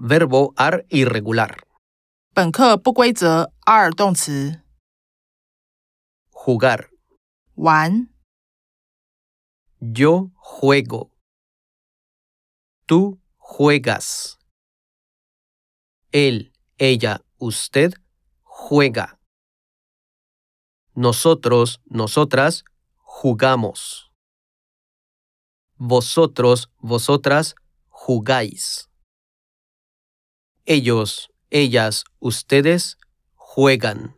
verbo ar irregular. 本课不规则 are 动词， Jugar. 玩、 Yo juego. Tú juegas. Él, ella, usted juega. Nosotros, nosotras jugamos. Vosotros, vosotras jugáis. Ellos, ellas, ustedes juegan.